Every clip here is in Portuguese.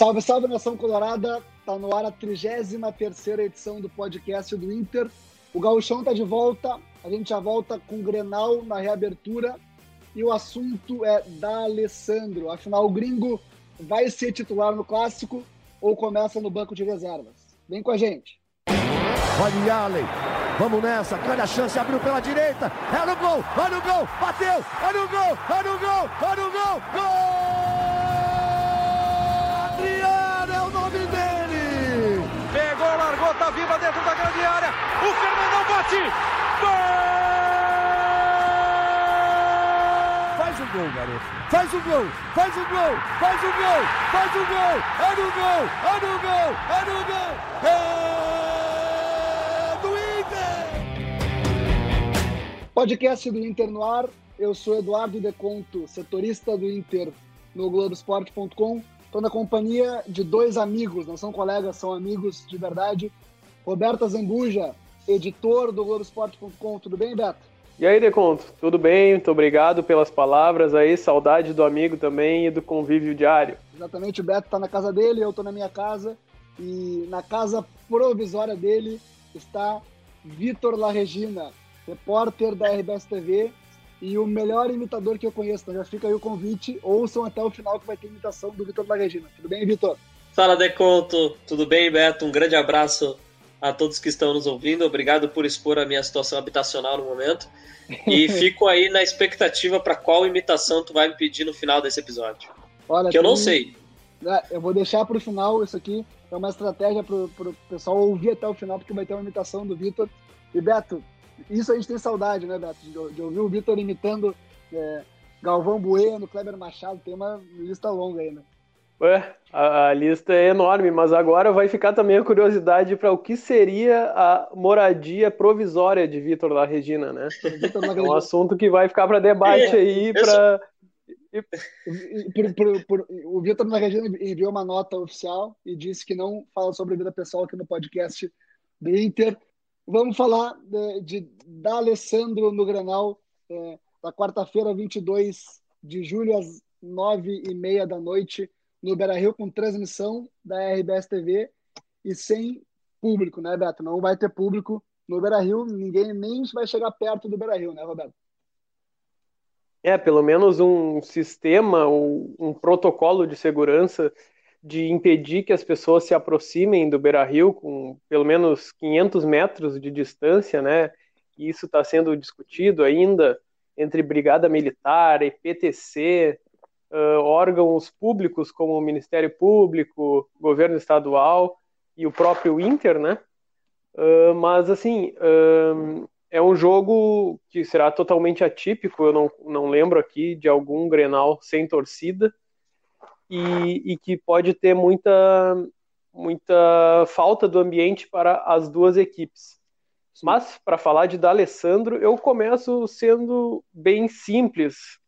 Salve, salve nação colorada! Tá no ar a 33 edição do podcast do Inter. O Gauchão tá de volta, a gente já volta com o Grenal na reabertura e o assunto é da Alessandro. Afinal, o gringo vai ser titular no clássico ou começa no banco de reservas? Vem com a gente. Olha Allen, vamos nessa, grande a chance, abriu pela direita, é no gol, olha no gol, bateu, é no gol, é no gol, é no gol, gol! Viva dentro da grande área. O Fernandão bate. Gol! Faz o gol, garoto. Faz o gol, faz o gol, faz o gol, faz o gol. É no gol, é no gol, é no gol. É do Inter. Podcast do Inter no ar. Eu sou Eduardo Deconto, setorista do Inter no Globoesporte.com. Estou na companhia de dois amigos, não são colegas, são amigos de verdade. Roberto Zambuja, editor do Globoesporte.com. Tudo bem, Beto? E aí, Deconto, tudo bem? Muito obrigado pelas palavras aí, saudade do amigo também e do convívio diário. Exatamente, o Beto está na casa dele, eu estou na minha casa e na casa provisória dele está Vitor La Regina, repórter da RBS TV e o melhor imitador que eu conheço. Então já fica aí o convite, ouçam até o final que vai ter imitação do Vitor La Regina. Tudo bem, Vitor? Fala, Deconto. Tudo bem, Beto? Um grande abraço a todos que estão nos ouvindo. Obrigado por expor a minha situação habitacional no momento. E fico aí na expectativa para qual imitação tu vai me pedir no final desse episódio. Olha, que eu não sei. É, eu vou deixar para o final isso aqui. É uma estratégia para o pessoal ouvir até o final, porque vai ter uma imitação do Vitor. E Beto, isso a gente tem saudade, né, Beto? De, de ouvir o Vitor imitando é, Galvão Bueno, Kleber Machado. Tem uma lista longa aí, né? Ué, a, a, lista é enorme, mas agora vai ficar também a curiosidade para o que seria a moradia provisória de Vitor La Regina, né? é um assunto que vai ficar para debate aí. Pra... o Vitor La Regina enviou uma nota oficial e disse que não fala sobre vida pessoal aqui no podcast do Inter. Vamos falar de, de da Alessandro no Granal, é, da quarta-feira, 22 de julho, às nove e meia da noite no Beira Rio com transmissão da RBS TV e sem público, né, Beto? Não vai ter público no Beira Rio, ninguém nem vai chegar perto do Beira Rio, né, Roberto? É, pelo menos um sistema, um, protocolo de segurança de impedir que as pessoas se aproximem do Beira Rio com pelo menos 500 metros de distância, né? E isso está sendo discutido ainda entre Brigada Militar, EPTC, uh, órgãos públicos como o Ministério Público, governo estadual e o próprio Inter, né? Uh, mas assim uh, é um jogo que será totalmente atípico. Eu não, não lembro aqui de algum Grenal sem torcida e, e que pode ter muita muita falta do ambiente para as duas equipes. Mas para falar de D'Alessandro, eu começo sendo bem simples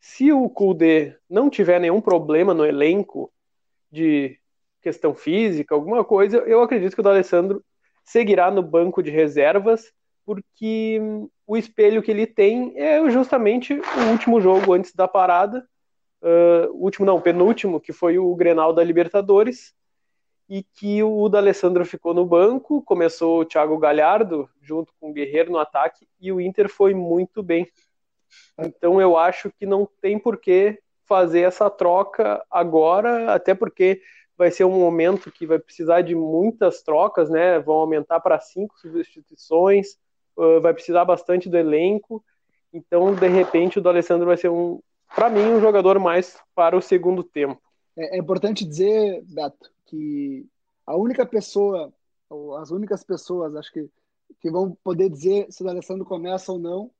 se o Kudê não tiver nenhum problema no elenco de questão física, alguma coisa, eu acredito que o D'Alessandro seguirá no banco de reservas, porque o espelho que ele tem é justamente o último jogo antes da parada, uh, último não, penúltimo, que foi o Grenal da Libertadores, e que o D'Alessandro ficou no banco, começou o Thiago Galhardo junto com o Guerreiro no ataque, e o Inter foi muito bem. Então eu acho que não tem por que fazer essa troca agora, até porque vai ser um momento que vai precisar de muitas trocas, né? Vão aumentar para cinco substituições, vai precisar bastante do elenco. Então, de repente, o do Alessandro vai ser um, para mim, um jogador mais para o segundo tempo. É, é importante dizer, Beto, que a única pessoa, ou as únicas pessoas, acho que, que vão poder dizer se o Alessandro começa ou não,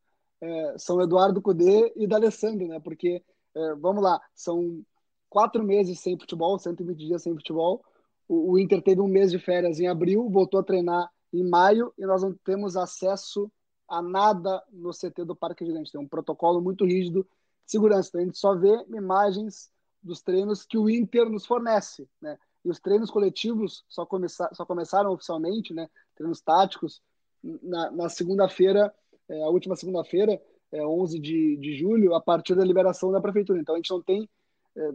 é, São Eduardo Cudê e D'Alessandro, né? Porque, é, vamos lá, são quatro meses sem futebol, 120 dias sem futebol. O, o, Inter teve um mês de férias em abril, voltou a treinar em maio e nós não temos acesso a nada no CT do Parque Gigante. Tem um protocolo muito rígido de segurança. Então a gente só vê imagens dos treinos que o Inter nos fornece, né? E os treinos coletivos só, só começaram oficialmente, né? Treinos táticos na, na segunda-feira é, a última segunda-feira, é, 11 de, de julho, a partir da liberação da prefeitura. Então a gente não tem é,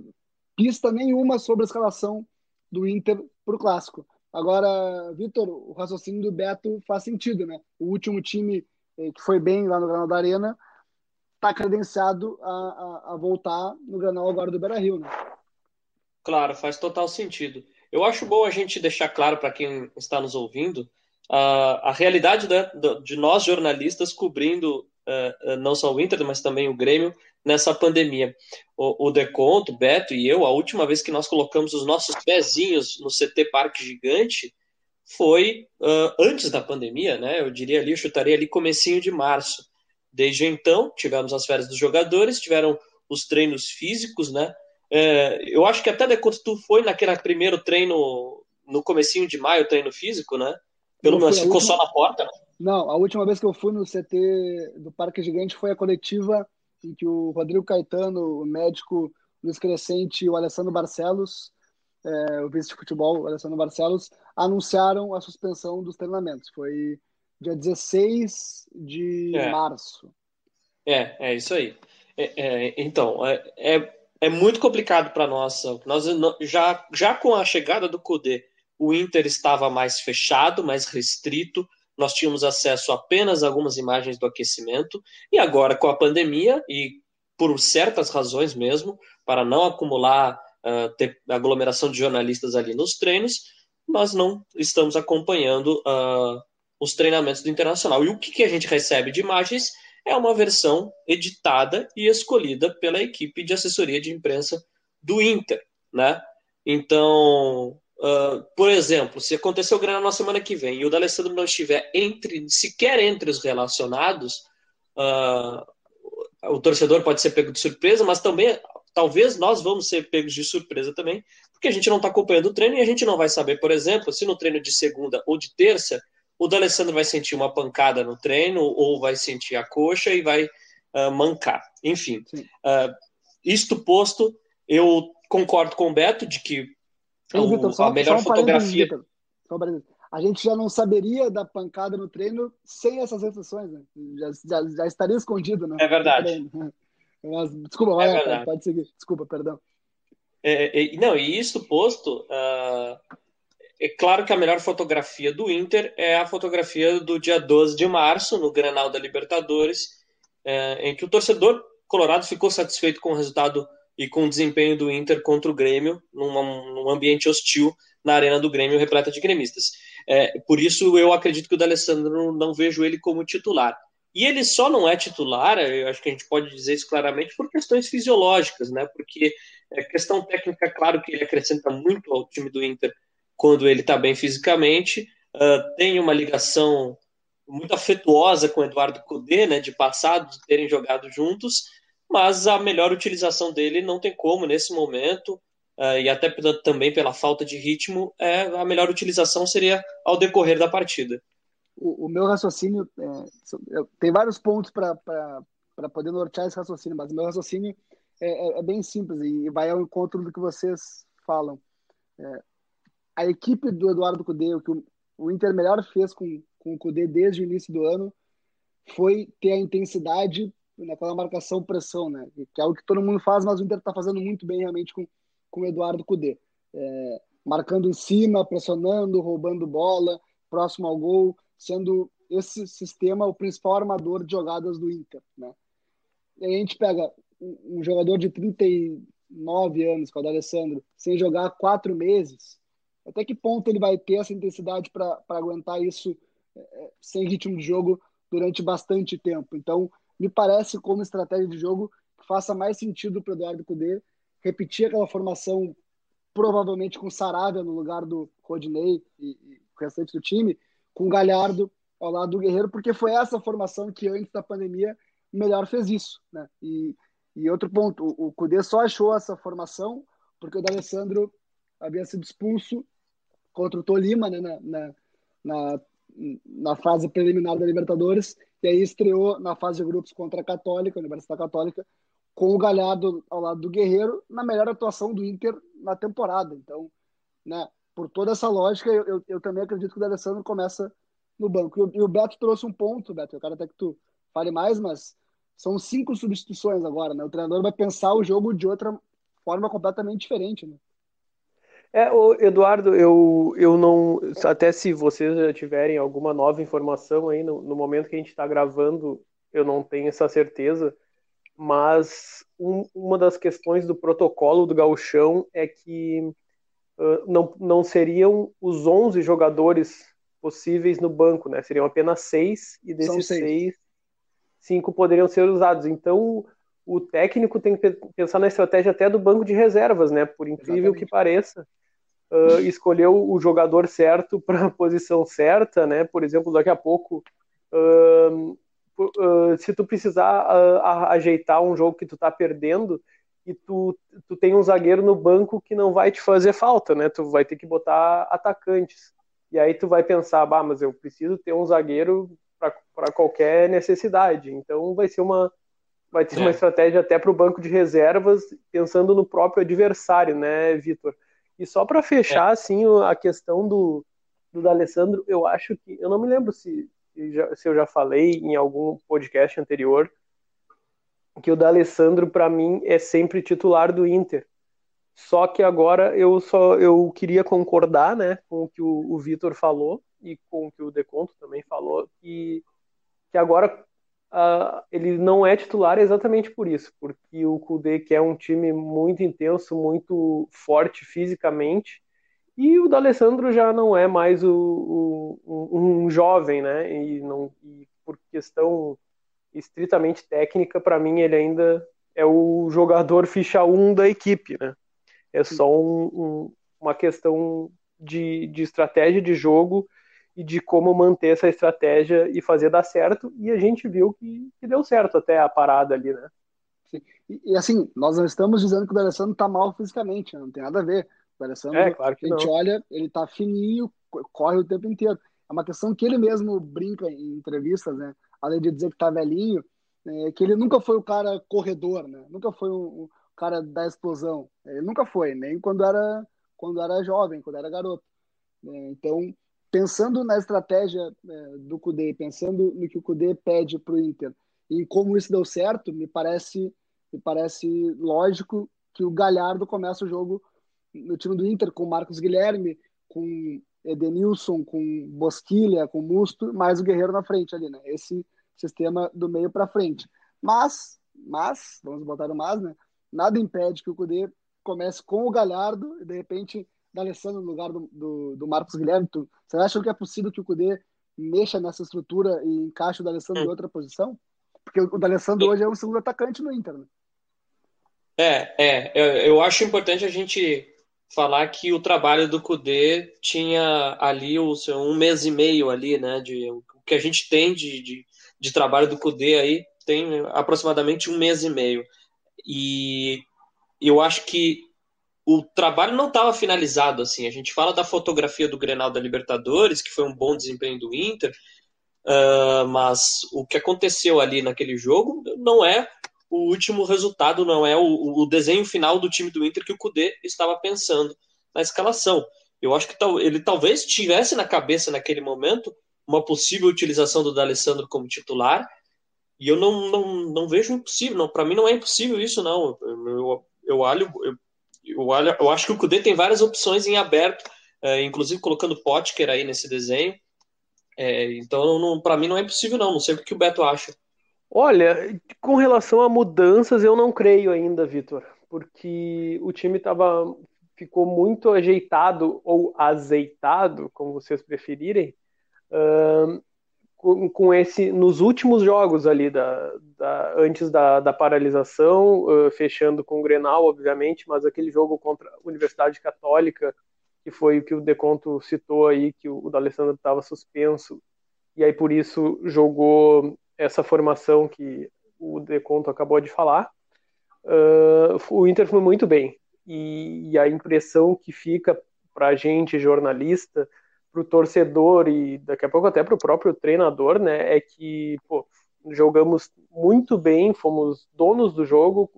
pista nenhuma sobre a escalação do Inter para o clássico. Agora, Vitor, o raciocínio do Beto faz sentido, né? O último time eh, que foi bem lá no Granal da Arena está credenciado a, a, a, voltar no Granal agora do Beira Rio, né? Claro, faz total sentido. Eu acho bom a gente deixar claro para quem está nos ouvindo a, a realidade né, de nós jornalistas cobrindo uh, não só o Inter, mas também o Grêmio nessa pandemia. O, o Deconto, Beto e eu, a última vez que nós colocamos os nossos pezinhos no CT Parque Gigante foi uh, antes da pandemia, né? Eu diria ali, eu chutaria ali comecinho de março. Desde então, tivemos as férias dos jogadores, tiveram os treinos físicos, né? É, eu acho que até Deconto tu foi naquele primeiro treino no comecinho de maio, treino físico, né? Pelo menos ficou última... só na porta? Não, a última vez que eu fui no CT do Parque Gigante foi a coletiva em que o Rodrigo Caetano, o médico Luiz Crescente e o Alessandro Barcelos, é, o vice de futebol, o Alessandro Barcelos, anunciaram a suspensão dos treinamentos. Foi dia 16 de é. março. É, é isso aí. É, é, então, é, é, é muito complicado para nós. Nós já, já com a chegada do CUDE, o Inter estava mais fechado, mais restrito, nós tínhamos acesso apenas a algumas imagens do aquecimento, e agora com a pandemia, e por certas razões mesmo, para não acumular, uh, ter aglomeração de jornalistas ali nos treinos, nós não estamos acompanhando uh, os treinamentos do Internacional. E o que, que a gente recebe de imagens é uma versão editada e escolhida pela equipe de assessoria de imprensa do Inter, né? Então, Uh, por exemplo, se acontecer o Granal na semana que vem e o D'Alessandro não estiver entre, sequer entre os relacionados, uh, o torcedor pode ser pego de surpresa, mas também talvez nós vamos ser pegos de surpresa também, porque a gente não está acompanhando o treino e a gente não vai saber, por exemplo, se no treino de segunda ou de terça o D'Alessandro vai sentir uma pancada no treino ou vai sentir a coxa e vai uh, mancar. Enfim, isto posto, eu concordo com o Beto de que Victor, só, a melhor só um fotografia. Só um a gente já não saberia da pancada no treino sem essas restrições, né? Já, já, já estaria escondido, né? É verdade. Mas, desculpa, vai, é verdade. pode seguir. Desculpa, perdão. É, é, não, e isso posto, uh, é claro que a melhor fotografia do Inter é a fotografia do dia 12 de março, no Granal da Libertadores, é, em que o torcedor colorado ficou satisfeito com o resultado e com o desempenho do Inter contra o Grêmio, num, num ambiente hostil na arena do Grêmio, repleta de gremistas. É, por isso, eu acredito que o D'Alessandro não vejo ele como titular. E ele só não é titular, eu acho que a gente pode dizer isso claramente, por questões fisiológicas, né? Porque é, questão técnica, claro que ele acrescenta muito ao time do Inter quando ele está bem fisicamente. Uh, tem uma ligação muito afetuosa com o Eduardo Cudê, né? De passado, de terem jogado juntos mas a melhor utilização dele não tem como nesse momento, uh, e até também pela falta de ritmo, é, a melhor utilização seria ao decorrer da partida. O, o meu raciocínio é, tem vários pontos para poder nortear esse raciocínio, mas o meu raciocínio é, é, é, bem simples e vai ao encontro do que vocês falam. É, a equipe do Eduardo Cudê, o que o, o Inter melhor fez com, com o Cudê desde o início do ano, foi ter a intensidade naquela marcação pressão, né? Que é o que todo mundo faz, mas o Inter está fazendo muito bem realmente com, com o Eduardo Cudê. É, marcando em cima, pressionando, roubando bola, próximo ao gol, sendo esse sistema o principal armador de jogadas do Inter, né? E a gente pega um, um jogador de 39 anos, que é o Alessandro, sem jogar quatro meses, até que ponto ele vai ter essa intensidade para aguentar isso é, sem ritmo de jogo durante bastante tempo? Então, me parece como estratégia de jogo que faça mais sentido para o Eduardo Cudê repetir aquela formação, provavelmente com Saravia no lugar do Rodinei e, e o restante do time, com Galhardo ao lado do Guerreiro, porque foi essa formação que antes da pandemia melhor fez isso. Né? E, e outro ponto, o, o Cudê só achou essa formação porque o D'Alessandro havia sido expulso contra o Tolima né, na, na, na, na fase preliminar da Libertadores e aí estreou na fase de grupos contra a Católica, a Universidade Católica, com o Galhardo ao lado do Guerreiro, na melhor atuação do Inter na temporada. Então, né, por toda essa lógica, eu, eu, eu também acredito que o D'Alessandro começa no banco. E e o, Beto trouxe um ponto, Beto, eu quero até que tu fale mais, mas são cinco substituições agora, né? O treinador vai pensar o jogo de outra forma completamente diferente, né? É, Eduardo, eu, eu não. Até se vocês já tiverem alguma nova informação aí, no, no momento que a gente está gravando, eu não tenho essa certeza, mas um, uma das questões do protocolo do Gauchão é que uh, não, não seriam os 11 jogadores possíveis no banco, né? Seriam apenas seis, e desses seis. seis, cinco poderiam ser usados. Então, o técnico tem que pensar na estratégia até do banco de reservas, né? Por incrível Exatamente. que pareça. Uh, escolheu o jogador certo para a posição certa, né? Por exemplo, daqui a pouco, uh, uh, se tu precisar ajeitar um jogo que tu tá perdendo e tu, tu tem um zagueiro no banco que não vai te fazer falta, né? Tu vai ter que botar atacantes. E aí tu vai pensar, bah, mas eu preciso ter um zagueiro para qualquer necessidade. Então vai ser uma vai ter é. uma estratégia até para o banco de reservas, pensando no próprio adversário, né, Vitor? E só para fechar, é. assim, a questão do, do D'Alessandro, eu acho que, eu não me lembro se, se eu já falei em algum podcast anterior, que o D'Alessandro, para mim, é sempre titular do Inter. Só que agora eu só eu queria concordar né, com o que o, o Vitor falou e com o que o Deconto também falou, que, que agora uh, ele não é titular exatamente por isso, porque o Kudê quer um time muito intenso, muito forte fisicamente, e o D'Alessandro já não é mais o, o, um jovem, né? E, não, e por questão estritamente técnica, para mim ele ainda é o jogador ficha 1 da equipe, né? É só um, um, uma questão de, de estratégia de jogo e de como manter essa estratégia e fazer dar certo, e a gente viu que, que deu certo até a parada ali, né? E, e, assim, nós não estamos dizendo que o D'Alessandro está mal fisicamente, não tem nada a ver. O D'Alessandro, é, claro a gente não. olha, ele está fininho, corre o tempo inteiro. É uma questão que ele mesmo brinca em entrevistas, né? Além de dizer que está velhinho, é, que ele nunca foi o cara corredor, né? Nunca foi um, um cara da explosão. Ele nunca foi, nem quando era quando era jovem, quando era garoto. É, então, pensando na estratégia é, do Cudê, pensando no que o Cudê pede para o Inter e como isso deu certo, me parece, me parece lógico que o Galhardo começa o jogo no time do Inter com Marcos Guilherme, com Edenilson, com Bosquilha, com Musto, mais o Guerreiro na frente ali, né? Esse sistema do meio para frente. Mas, mas, vamos botar o mas, né? Nada impede que o Cudê comece com o Galhardo e de repente da Alessandro no lugar do, do, do Marcos Guilherme? Tu, você acha que é possível que o Cudê mexa nessa estrutura e encaixe o D'Alessandro em outra posição? Porque o D'Alessandro hoje é um segundo atacante no Inter, né? É, é. Eu, eu acho importante a gente falar que o trabalho do Cudê tinha ali o seu, um mês e meio ali, né? De, o que a gente tem de, de, de trabalho do Cudê aí tem aproximadamente um mês e meio. E eu acho que o trabalho não estava finalizado assim. A gente fala da fotografia do Grenal da Libertadores, que foi um bom desempenho do Inter, uh, mas o que aconteceu ali naquele jogo não é o último resultado, não é o, o desenho final do time do Inter que o Cudê estava pensando na escalação. Eu acho que ele talvez tivesse na cabeça naquele momento uma possível utilização do D'Alessandro como titular, e eu não, não, não vejo impossível, para mim não é impossível isso, não. Eu, eu, eu eu eu, acho que o Kudê tem várias opções em aberto, é, inclusive colocando Potker aí nesse desenho. É, então, para mim, não é impossível, não. Não sei o que o Beto acha. Olha, com relação a mudanças, eu não creio ainda, Vitor, porque o time tava, ficou muito ajeitado ou azeitado, como vocês preferirem, uh, com, esse nos últimos jogos ali da, da antes da, da paralisação, uh, fechando com o Grenal, obviamente, mas aquele jogo contra a Universidade Católica, que foi o que o Deconto citou aí, que o, o D'Alessandro estava suspenso, e aí por isso jogou essa formação que o Deconto acabou de falar. Uh, o Inter foi muito bem, e, e a impressão que fica para a gente, jornalista, para o torcedor e daqui a pouco até para o próprio treinador, né, é que pô, jogamos muito bem, fomos donos do jogo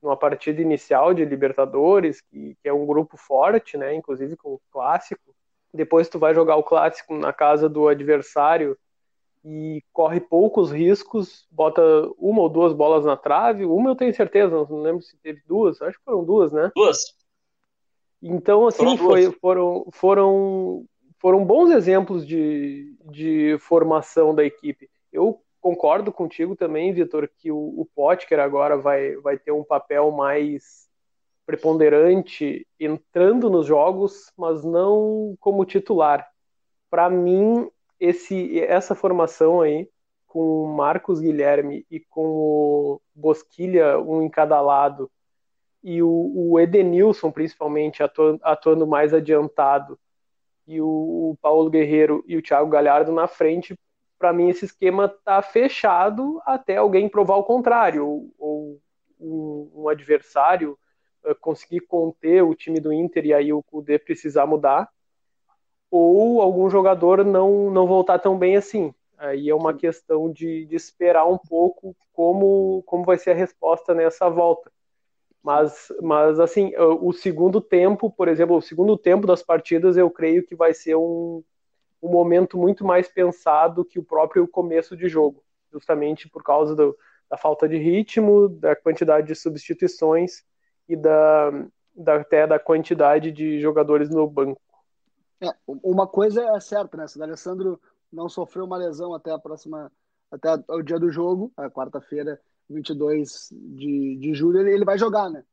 numa partida inicial de Libertadores, que, que é um grupo forte, né, inclusive com o clássico. Depois tu vai jogar o clássico na casa do adversário e corre poucos riscos, bota uma ou duas bolas na trave. Uma eu tenho certeza, não lembro se teve duas, acho que foram duas, né? Duas. Então, assim, foi, foram, foram, foram bons exemplos de, de formação da equipe. Eu concordo contigo também, Vitor, que o, o Potker agora vai, vai ter um papel mais preponderante entrando nos jogos, mas não como titular. Para mim, esse, essa formação aí, com o Marcos Guilherme e com o Bosquilha, um em cada lado, e o, o Edenilson, principalmente, atuando, atuando mais adiantado, e o, Paulo Guerreiro e o Thiago Galhardo na frente, para mim esse esquema tá fechado até alguém provar o contrário, ou, ou um, um, adversário uh, conseguir conter o time do Inter e aí o Kudê precisar mudar, ou algum jogador não, não voltar tão bem assim. Aí é uma questão de, de esperar um pouco como, como vai ser a resposta nessa volta. Mas, mas assim, o segundo tempo, por exemplo, o segundo tempo das partidas, eu creio que vai ser um, um momento muito mais pensado que o próprio começo de jogo, justamente por causa do, da falta de ritmo, da quantidade de substituições e da, da, até da quantidade de jogadores no banco. É, uma coisa é certa, né? Se o Alessandro não sofreu uma lesão até a próxima, até o dia do jogo, a quarta-feira, 22 de, de julho, ele, ele vai jogar, né?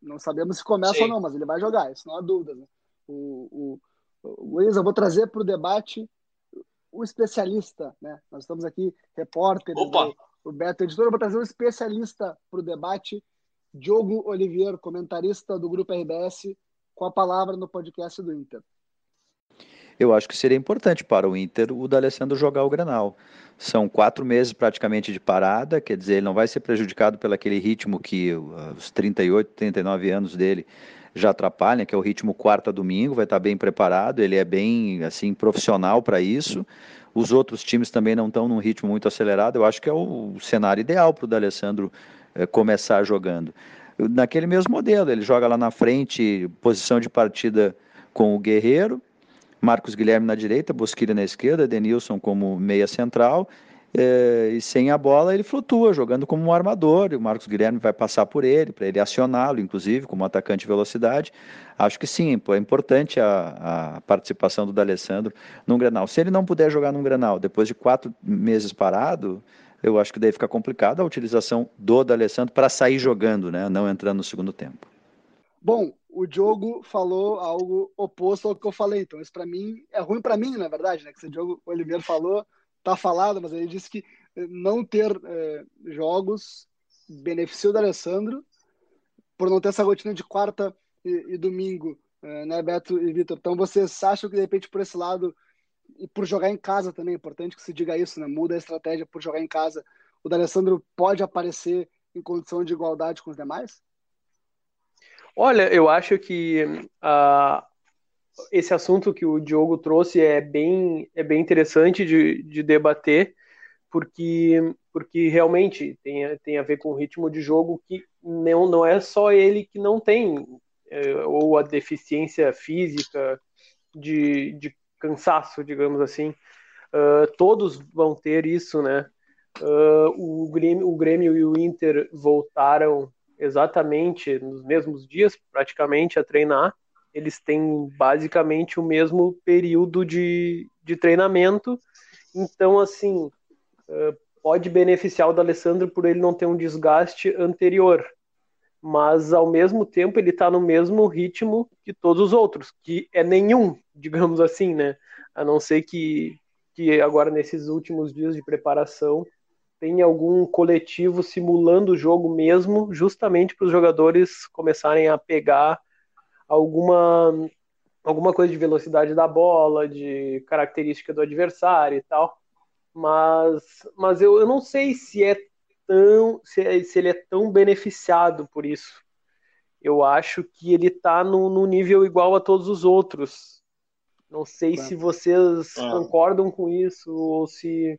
Não sabemos se começa Sim. ou não, mas ele vai jogar, isso não há dúvida. Né? O, o, Luiz, eu vou trazer para o debate o especialista, né? Nós estamos aqui, repórter, o Beto Editor, eu vou trazer um especialista para o debate, Diogo Oliveira, comentarista do Grupo RBS, com a palavra no podcast do Inter eu acho que seria importante para o Inter o D'Alessandro jogar o Granal. São quatro meses praticamente de parada, quer dizer, ele não vai ser prejudicado pelo aquele ritmo que os 38, 39 anos dele já atrapalham, que é o ritmo quarta domingo, vai estar bem preparado, ele é bem assim profissional para isso. Os outros times também não estão num ritmo muito acelerado. Eu acho que é o cenário ideal para o D'Alessandro é, começar jogando. Naquele mesmo modelo, ele joga lá na frente, posição de partida com o Guerreiro, Marcos Guilherme na direita, Bosquilha na esquerda, Denilson como meia central. É, e sem a bola ele flutua, jogando como um armador, e o Marcos Guilherme vai passar por ele, para ele acioná-lo, inclusive, como atacante de velocidade. Acho que sim, é importante a, a participação do D'Alessandro num Granal. Se ele não puder jogar num Granal depois de quatro meses parado, eu acho que daí fica complicado a utilização do D'Alessandro para sair jogando, né, não entrando no segundo tempo. Bom, o Diogo falou algo oposto ao que eu falei. Então, isso para mim é ruim para mim, na verdade, né? Que o Diogo Oliveira falou, tá falado, mas ele disse que eh, não ter é, jogos beneficia o do Alessandro por não ter essa rotina de quarta e, e domingo, é, né, Beto e Vitor? Então, vocês acham que de repente por esse lado e por jogar em casa também, é importante que se diga isso, né? Muda a estratégia por jogar em casa. O D'Alessandro pode aparecer em condição de igualdade com os demais? Olha, eu acho que uh, esse assunto que o Diogo trouxe é bem, é bem interessante de, de debater, porque, porque realmente tem, tem a ver com o ritmo de jogo que não, não é só ele que não tem, é, ou a deficiência física de, de cansaço, digamos assim. Uh, todos vão ter isso, né? Uh, o, Grêmio, o Grêmio e o Inter voltaram exatamente nos mesmos dias, praticamente, a treinar. Eles têm basicamente o mesmo período de, de treinamento. Então, assim, pode beneficiar o D'Alessandro por ele não ter um desgaste anterior. Mas, ao mesmo tempo, ele está no mesmo ritmo que todos os outros, que é nenhum, digamos assim, né? A não ser que, que agora, nesses últimos dias de preparação, tem algum coletivo simulando o jogo mesmo, justamente para os jogadores começarem a pegar alguma alguma coisa de velocidade da bola, de característica do adversário e tal. Mas, mas eu, eu não sei se é tão se, é, se ele é tão beneficiado por isso. Eu acho que ele está no, no nível igual a todos os outros. Não sei é. se vocês é. concordam com isso ou se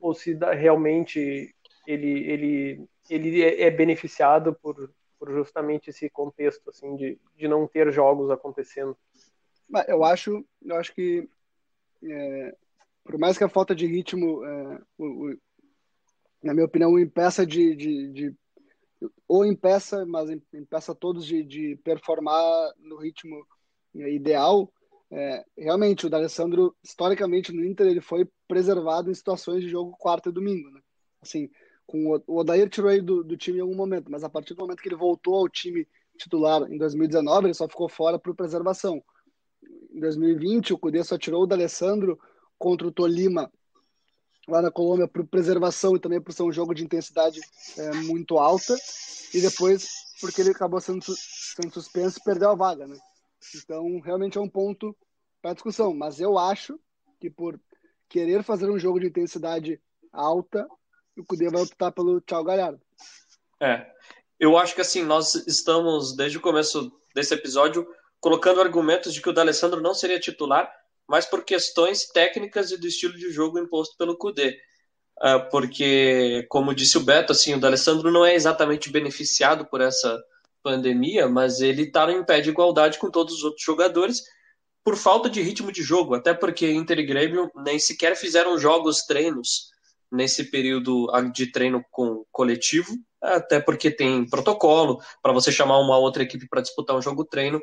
ou se realmente ele, ele, ele é, é beneficiado por, por justamente esse contexto assim de, de não ter jogos acontecendo. Eu acho, eu acho que é, por mais que a falta de ritmo, é, o, o, na minha opinião, impeça de, de, de, ou impeça, mas impeça todos de, de performar no ritmo é, ideal. É, realmente, o D'Alessandro, historicamente, no Inter, ele foi preservado em situações de jogo quarta e domingo, né? Assim, com o, o Odair tirou ele do, do time em algum momento, mas a partir do momento que ele voltou ao time titular em 2019, ele só ficou fora por preservação. Em 2020, o Cudê só tirou o D'Alessandro contra o Tolima lá na Colômbia por preservação e também por ser um jogo de intensidade é, muito alta e depois porque ele acabou sendo, sendo suspenso perdeu a vaga, né? Então, realmente é um ponto para discussão, mas eu acho que por querer fazer um jogo de intensidade alta, o Cudê vai optar pelo Tchau Galhardo. É, eu acho que assim, nós estamos, desde o começo desse episódio, colocando argumentos de que o D'Alessandro não seria titular, mas por questões técnicas e do estilo de jogo imposto pelo Cudê. Uh, porque, como disse o Beto, assim, o D'Alessandro não é exatamente beneficiado por essa pandemia, mas ele está em pé de igualdade com todos os outros jogadores por falta de ritmo de jogo, até porque Inter e Grêmio nem sequer fizeram jogos treinos nesse período de treino com coletivo, até porque tem protocolo para você chamar uma outra equipe para disputar um jogo treino,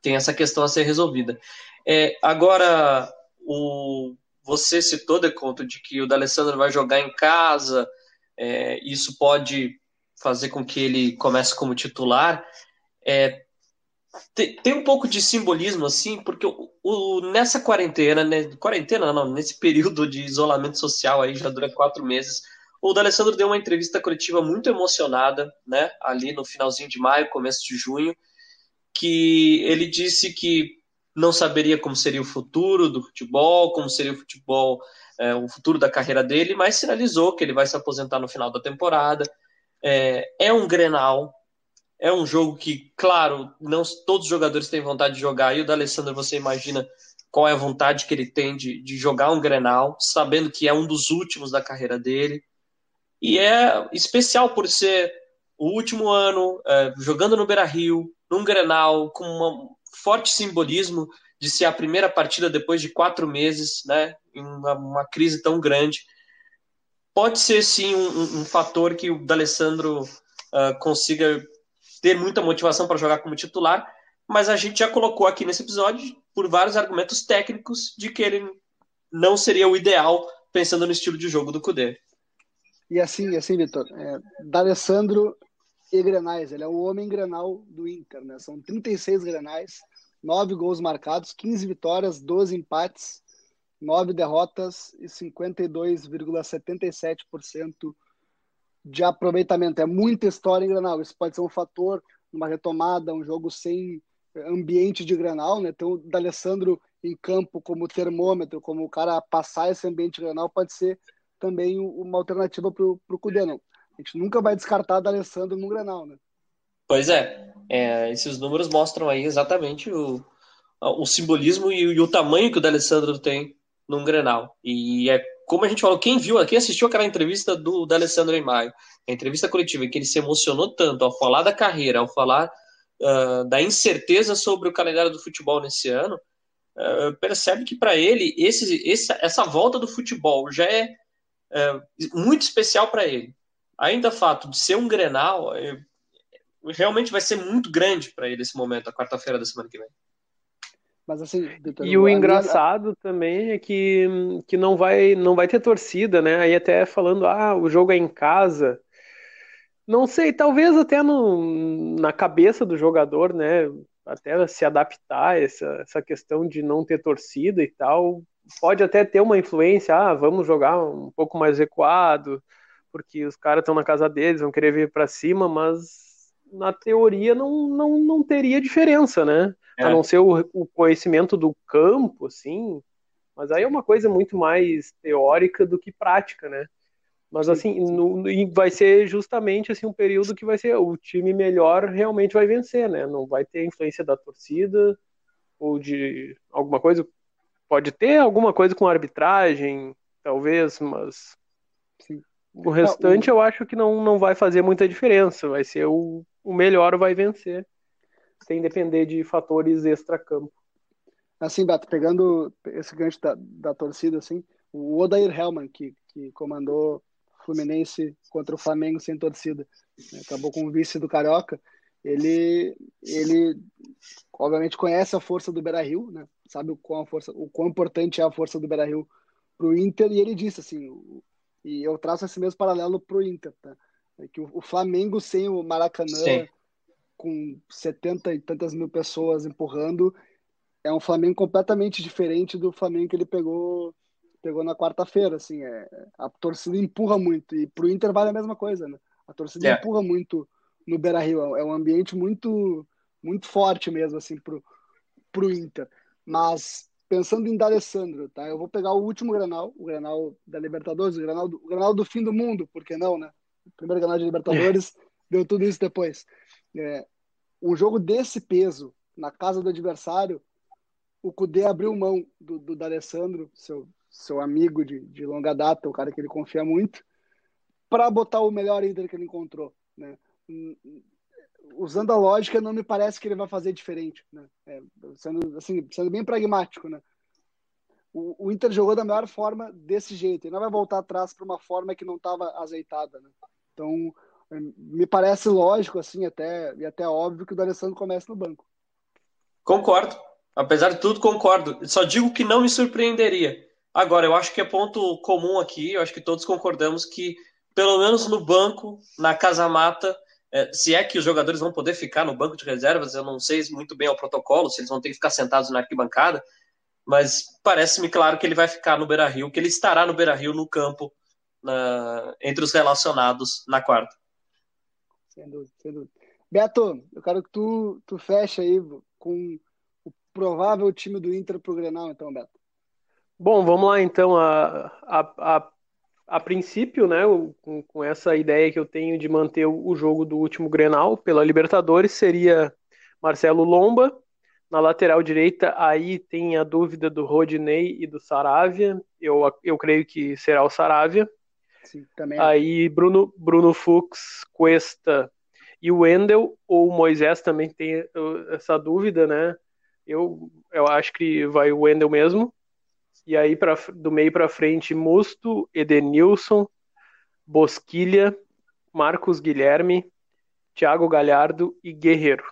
tem essa questão a ser resolvida. É, agora, o, você citou, de conta de que o D'Alessandro vai jogar em casa, é, isso pode fazer com que ele comece como titular. É, tem, tem, um pouco de simbolismo, assim, porque o, o, nessa quarentena, né, quarentena não, nesse período de isolamento social aí, já dura quatro meses, o D'Alessandro deu uma entrevista coletiva muito emocionada, né, ali no finalzinho de maio, começo de junho, que ele disse que não saberia como seria o futuro do futebol, como seria o futebol, é, o futuro da carreira dele, mas sinalizou que ele vai se aposentar no final da temporada. É, é um Grenal, é um jogo que, claro, não todos os jogadores têm vontade de jogar. E o da Alessandro, você imagina qual é a vontade que ele tem de, de jogar um Grenal, sabendo que é um dos últimos da carreira dele. E é especial por ser o último ano é, jogando no Beira Rio, num Grenal, com um forte simbolismo de ser a primeira partida depois de quatro meses, né, em uma, uma crise tão grande. Pode ser sim um, um fator que o D'Alessandro uh, consiga ter muita motivação para jogar como titular, mas a gente já colocou aqui nesse episódio por vários argumentos técnicos de que ele não seria o ideal pensando no estilo de jogo do Cudê. E assim, assim, Vitor, é, D'Alessandro e Grenais. Ele é o homem grenal do Inter, né? São 36 grenais, 9 gols marcados, 15 vitórias, 12 empates, 9 derrotas e 52,77% de aproveitamento. É muita história em Grenal. Isso pode ser um fator, uma retomada, um jogo sem ambiente de Grenal, né? Então, o D'Alessandro em campo como termômetro, como o cara passar esse ambiente de Grenal, pode ser também uma alternativa para o Cudê, não. A gente nunca vai descartar da Alessandro no Grenal, né? Pois é, é, esses números mostram aí exatamente o, o simbolismo e, e o tamanho que o D'Alessandro tem num Grenal. E é como a gente falou, quem viu aqui, assistiu aquela entrevista do D'Alessandro em maio, a entrevista coletiva, em que ele se emocionou tanto ao falar da carreira, ao falar uh, da incerteza sobre o calendário do futebol nesse ano, uh, percebe que para ele esse, esse, essa volta do futebol já é uh, muito especial para ele ainda o fato de ser um Grenal é, realmente vai ser muito grande para ele esse momento, a quarta-feira da semana que vem. Mas assim, e o engraçado também é que, que não vai não vai ter torcida, né? Aí até falando, ah, o jogo é em casa. Não sei, talvez até no, na cabeça do jogador, né? Até se adaptar a essa, essa questão de não ter torcida e tal. Pode até ter uma influência, ah, vamos jogar um pouco mais recuado, porque os caras estão na casa deles, vão querer vir para cima, mas na teoria não, não, não teria diferença, né? É. A não ser o, o, conhecimento do campo, assim, mas aí é uma coisa muito mais teórica do que prática, né? Mas assim, no, vai ser justamente assim um período que vai ser o time melhor realmente vai vencer, né? Não vai ter influência da torcida ou de alguma coisa. Pode ter alguma coisa com arbitragem, talvez, mas o restante eu acho que não, não vai fazer muita diferença. Vai ser o, o melhor vai vencer, sem depender de fatores extra-campo. Assim, Beto, pegando esse gancho da, da torcida, assim, o Odair Hellman, que, que comandou Fluminense contra o Flamengo sem torcida. Acabou com o vice do Carioca. Ele, ele obviamente conhece a força do Beira Rio, né? sabe o quão, força, o quão importante é a força do Beira Rio para o Inter, e ele disse assim, e eu traço esse mesmo paralelo para o Inter, tá? É que o, o, Flamengo sem o Maracanã, Sim. Com 70 e tantas mil pessoas empurrando, é um Flamengo completamente diferente do Flamengo que ele pegou pegou na quarta-feira, assim, é, a torcida empurra muito, e pro Inter vale a mesma coisa, né? A torcida é. empurra muito no Beira-Rio, é um ambiente muito muito forte mesmo, assim, pro, pro Inter. Mas, pensando em D'Alessandro, tá? Eu vou pegar o último Granal, o Granal da Libertadores, o Granal do, o Granal do fim do mundo, por que não, né? O primeiro Granal de Libertadores, deu tudo isso depois. É, um jogo desse peso, na casa do adversário, o Cudê abriu mão do, do D'Alessandro, seu, seu amigo de, de longa data, o cara que ele confia muito, para botar o melhor Inter que ele encontrou. Né? Usando a lógica, não me parece que ele vai fazer diferente. Né? É, sendo, assim, sendo bem pragmático. Né? O, o, Inter jogou da melhor forma desse jeito, e não vai voltar atrás para uma forma que não estava azeitada. Né? Então, me parece lógico, assim, até, e até óbvio que o D'Alessandro comece no banco. Concordo. Apesar de tudo, concordo. Só digo que não me surpreenderia. Agora, eu acho que é ponto comum aqui, eu acho que todos concordamos que, pelo menos no banco, na casa mata, é, se é que os jogadores vão poder ficar no banco de reservas, eu não sei muito bem o protocolo, se eles vão ter que ficar sentados na arquibancada, mas parece-me claro que ele vai ficar no Beira Rio, que ele estará no Beira Rio no campo, na, entre os relacionados na quarta. Sem dúvida, sem dúvida. Beto, eu quero que tu, tu feche aí com provável time do Inter para o Grenal, então, Beto? Bom, vamos lá então. A, a, a, a princípio, né, com, com, essa ideia que eu tenho de manter o, o jogo do último Grenal pela Libertadores, seria Marcelo Lomba. Na lateral direita, aí tem a dúvida do Rodinei e do Saravia. Eu, eu creio que será o Saravia. Sim, também. Aí Bruno, Bruno Fux, Cuesta e o Wendel, ou o Moisés também tem uh, essa dúvida, né? Eu, eu acho que vai o Wendel mesmo. E aí, pra, do meio para frente, Musto, Edenilson, Bosquilha, Marcos Guilherme, Thiago Galhardo e Guerreiro.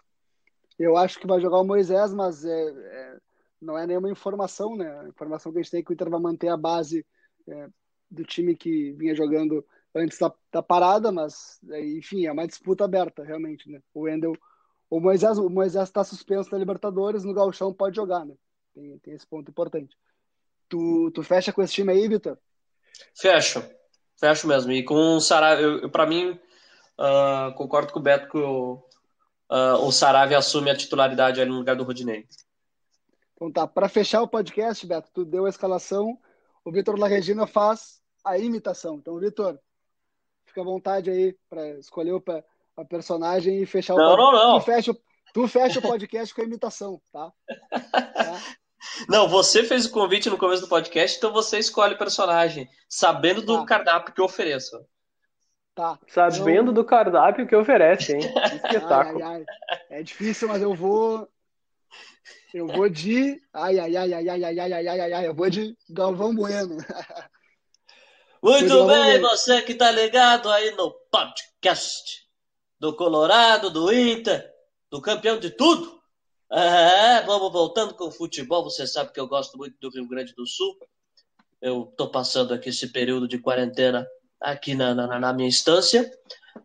Eu acho que vai jogar o Moisés, mas é, é, não é nenhuma informação, né? A informação que a gente tem é que o Inter vai manter a base é, do time que vinha jogando antes da, da parada, mas, é, enfim, é uma disputa aberta, realmente, né? O Wendel o Moisés o Moisés está suspenso da Libertadores, no Galchão pode jogar, né? Tem, tem esse ponto importante. Tu, tu fecha com esse time aí, Vitor? Fecho. Fecho mesmo. E com o Saravia, para mim, uh, concordo com o Beto que o, uh, o Saravia assume a titularidade aí no lugar do Rodinei. Então tá, para fechar o podcast, Beto, tu deu a escalação, o Vitor La Regina faz a imitação. Então, Vitor, fica à vontade aí para escolher o a personagem e fechar não, o podcast. Não, não, tu fecha, tu fecha o podcast com a imitação, tá? tá? Não, você fez o convite no começo do podcast, então você escolhe o personagem, sabendo do tá. cardápio que eu ofereço. Tá. Sabendo eu... do cardápio que oferece, hein? espetáculo. Ai, ai, ai. É difícil, mas eu vou. Eu vou de. Ai, ai, ai, ai, ai, ai, ai, ai, ai, ai, eu vou de Galvão Bueno. Muito bem, você que tá ligado aí no podcast do Colorado, do Inter, do campeão de tudo. É, vamos voltando com o futebol. Você sabe que eu gosto muito do Rio Grande do Sul. Eu estou passando aqui esse período de quarentena aqui na, na, na minha instância,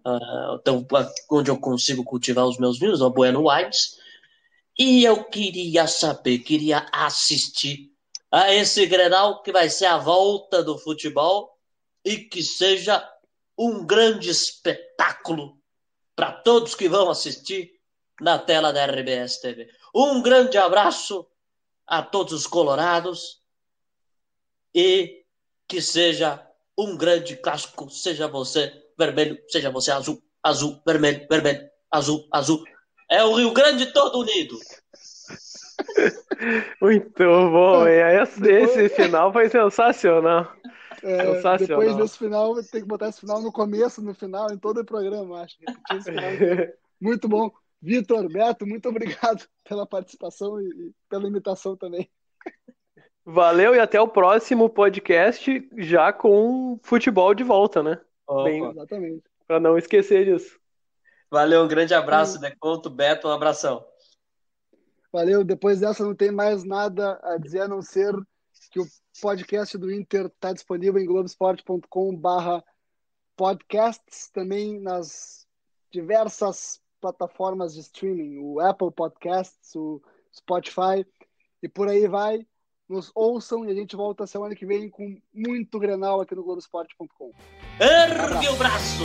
uh, então, onde eu consigo cultivar os meus vinhos, o Bueno Wines. E eu queria saber, queria assistir a esse Grenal que vai ser a volta do futebol e que seja um grande espetáculo para todos que vão assistir na tela da RBS TV. Um grande abraço a todos os colorados e que seja um grande clássico, seja você vermelho, seja você azul, azul, vermelho, vermelho, azul, azul. É o Rio Grande todo unido. Muito bom, e esse, esse final foi sensacional. É, depois desse final, tem que botar esse final no começo, no final, em todo o programa, acho. Muito bom. Vitor, Beto, muito obrigado pela participação e pela imitação também. Valeu e até o próximo podcast, já com futebol de volta, né? Bem, Exatamente. Para não esquecer disso. Valeu, um grande abraço, Deconto, Beto, um abração. Valeu, depois dessa não tem mais nada a dizer a não ser que o podcast do Inter está disponível em globesport.com barra podcasts, também nas diversas plataformas de streaming, o Apple Podcasts, o Spotify e por aí vai. Nos ouçam e a gente volta semana que vem com muito Grenal aqui no Globoesporte.com. Ergue o braço!